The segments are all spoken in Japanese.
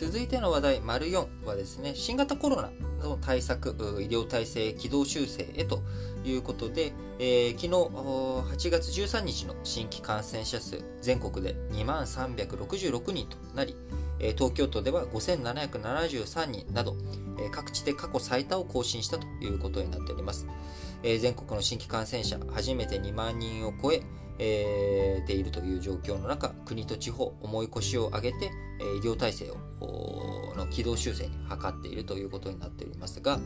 続いての話題、丸4はですね、新型コロナの対策、医療体制軌道修正へということで、えー、昨日8月13日の新規感染者数、全国で2万366人となり、東京都では5773人など、各地で過去最多を更新したということになっております。え全国の新規感染者、初めて2万人を超え、えー、ているという状況の中、国と地方、重い腰を上げてえ、医療体制をの軌道修正に図っているということになっておりますが、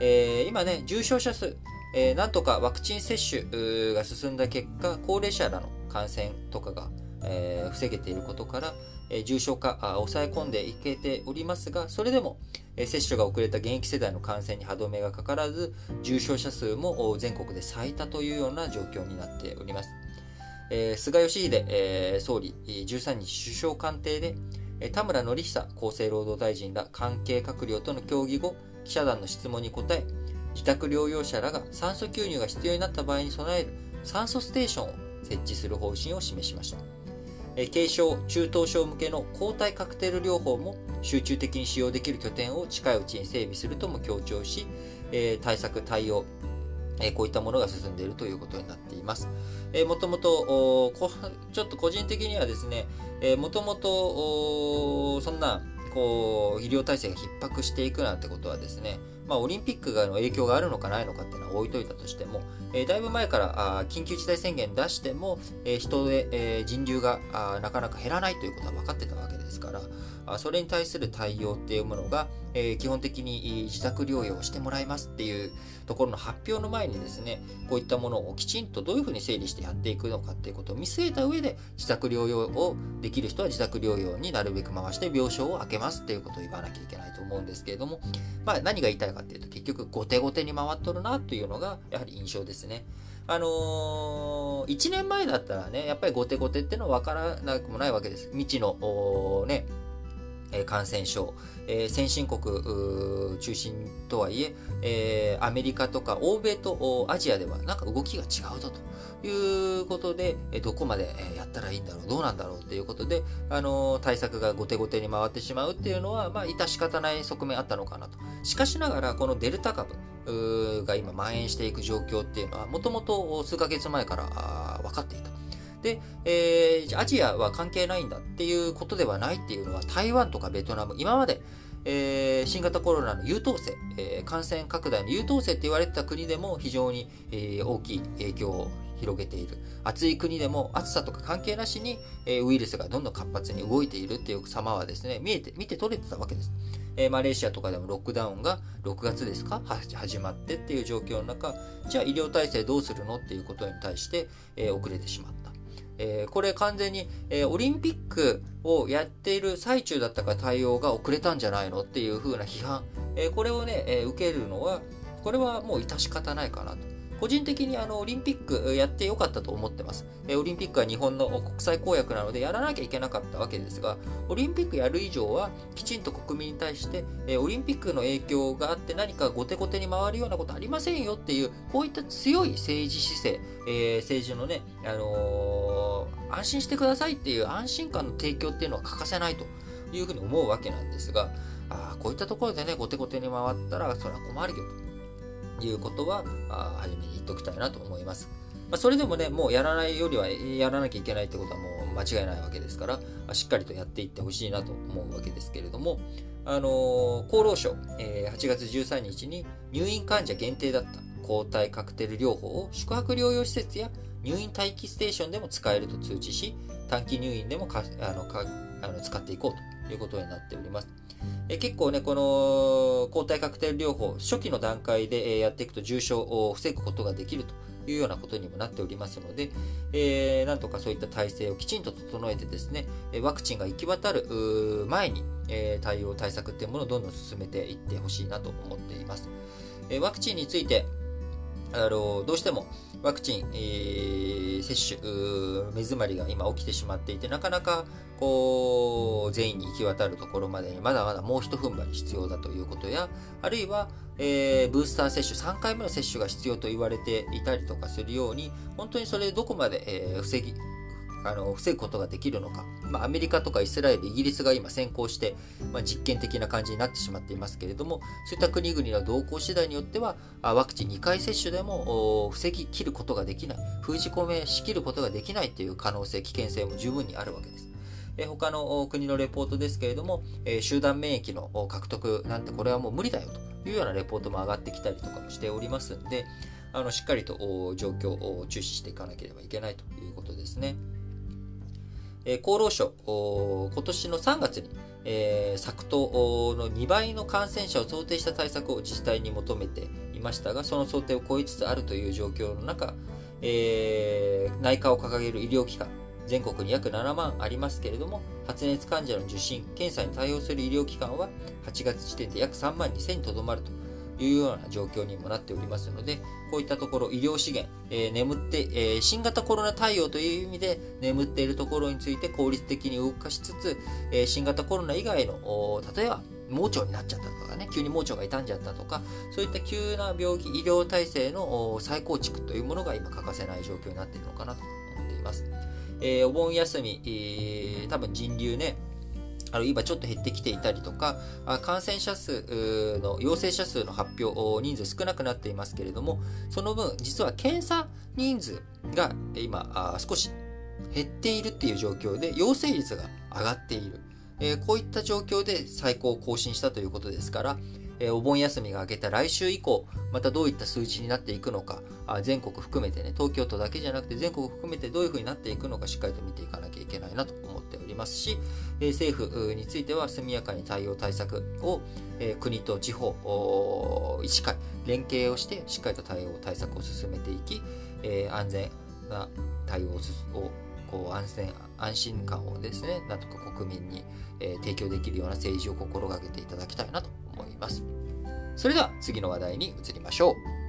えー、今ね、重症者数、えー、なんとかワクチン接種が進んだ結果、高齢者らの感染とかが、えー、防げていることから、え、重症化あ抑え込んでいけておりますが、それでも、えー、接種が遅れた現役世代の感染に歯止めがかからず、重症者数も全国で最多というような状況になっております。えー、菅義偉、えー、総理、13日首相官邸で、田村典久厚生労働大臣ら関係閣僚との協議後、記者団の質問に答え、自宅療養者らが酸素吸入が必要になった場合に備える酸素ステーションを設置する方針を示しました。軽症、中等症向けの抗体カクテル療法も集中的に使用できる拠点を近いうちに整備するとも強調し、対策、対応、こういったものが進んでいるということになっています。もともと、ちょっと個人的にはですね、もともと、そんな、こう、医療体制が逼迫していくなんてことはですね、まあ、オリンピックの影響があるのかないのかっていうのは置いといたとしても、えー、だいぶ前からあ緊急事態宣言出しても、えー、人で、えー、人流があなかなか減らないということは分かってたわけですから、あそれに対する対応っていうものが、え、基本的に自宅療養をしてもらいますっていうところの発表の前にですね、こういったものをきちんとどういうふうに整理してやっていくのかっていうことを見据えた上で、自宅療養をできる人は自宅療養になるべく回して病床を空けますっていうことを言わなきゃいけないと思うんですけれども、まあ何が言いたいかっていうと結局後手後手に回っとるなというのがやはり印象ですね。あのー、1年前だったらね、やっぱり後手後手っていうのは分からなくもないわけです。未知の、ね、感染症、えー、先進国中心とはいええー、アメリカとか欧米とアジアではなんか動きが違うぞということで、どこまでやったらいいんだろう、どうなんだろうっていうことで、あの対策が後手後手に回ってしまうっていうのは、まあ、致し方ない側面あったのかなと。しかしながら、このデルタ株が今蔓延していく状況っていうのは、もともと数ヶ月前から分かっていた。で、えー、アジアは関係ないんだっていうことではないっていうのは、台湾とかベトナム、今まで、えー、新型コロナの優等生、えー、感染拡大の優等生って言われてた国でも非常に、えー、大きい影響を広げている。暑い国でも暑さとか関係なしに、えウイルスがどんどん活発に動いているっていう様はですね、見えて、見て取れてたわけです。えマレーシアとかでもロックダウンが6月ですか？始まってっていう状況の中、じゃあ医療体制どうするの？っていうことに対して、え遅れてしまった。えー、これ完全に、えー、オリンピックをやっている最中だったから対応が遅れたんじゃないのっていう風な批判、えー、これをね、え受けるのは、これはもう致し方ないかなと。個人的にあのオリンピックやってよかったと思ってます。えオリンピックは日本の国際公約なのでやらなきゃいけなかったわけですが、オリンピックやる以上はきちんと国民に対して、えオリンピックの影響があって何か後手後手に回るようなことありませんよっていう、こういった強い政治姿勢、えー、政治のね、あのー、安心してくださいっていう安心感の提供っていうのは欠かせないというふうに思うわけなんですが、あこういったところでね、後手後手に回ったらそれは困るよと。いうことは、あ初めに言っておきたいなと思います。まあ、それでもね、もうやらないよりはやらなきゃいけないってことはもう間違いないわけですから、しっかりとやっていってほしいなと思うわけですけれども、あのー、厚労省、えー、8月13日に入院患者限定だった抗体カクテル療法を宿泊療養施設や入院待機ステーションでも使えると通知し、短期入院でもかあのかあの使っていこうということになっております。え結構ね、この抗体カクテル療法、初期の段階でやっていくと重症を防ぐことができるというようなことにもなっておりますので、えー、なんとかそういった体制をきちんと整えてですね、ワクチンが行き渡る前に、え、対応、対策っていうものをどんどん進めていってほしいなと思っています。え、ワクチンについて、あのどうしてもワクチン、えー、接種、目詰まりが今起きてしまっていて、なかなかこう全員に行き渡るところまでにまだまだもう一踏ん張り必要だということや、あるいは、えー、ブースター接種、3回目の接種が必要と言われていたりとかするように、本当にそれどこまで、えー、防ぎ、あの防ぐことができるのか、まあ、アメリカとかイスラエル、イギリスが今先行して、まあ、実験的な感じになってしまっていますけれども、そういった国々の動向次第によっては、ワクチン2回接種でも防ぎ切ることができない、封じ込めしきることができないという可能性、危険性も十分にあるわけです。え他の国のレポートですけれども、え集団免疫の獲得なんてこれはもう無理だよというようなレポートも上がってきたりとかもしておりますんで、あのしっかりと状況を注視していかなければいけないということですね。え厚労省、今年の3月に、えー、作との2倍の感染者を想定した対策を自治体に求めていましたが、その想定を超えつつあるという状況の中、えー、内科を掲げる医療機関、全国に約7万ありますけれども、発熱患者の受診、検査に対応する医療機関は8月時点で約3万2000にとどまるというような状況にもなっておりますので、こういったところ、医療資源、えー、眠って、えー、新型コロナ対応という意味で眠っているところについて効率的に動かしつつ、えー、新型コロナ以外の、例えば、盲腸になっちゃったとかね、急に盲腸が傷んじゃったとか、そういった急な病気、医療体制の再構築というものが今欠かせない状況になっているのかなと思っています。え、お盆休み、え、多分人流ね、あの今ちょっと減ってきていたりとか、感染者数の、陽性者数の発表、人数少なくなっていますけれども、その分、実は検査人数が今、少し減っているっていう状況で、陽性率が上がっている。こういった状況で最高を更新したということですから、えお盆休みが明けた来週以降、またどういった数字になっていくのか、あ全国含めてね、東京都だけじゃなくて全国含めてどういうふうになっていくのかしっかりと見ていかなきゃいけないなと思っておりますし、え政府については速やかに対応対策を、え国と地方、医師会、連携をしてしっかりと対応対策を進めていき、え安全な対応をこう安全安心感をですねなんとか国民に、え、提供できるような政治を心がけていただきたいなと思います。それでは次の話題に移りましょう。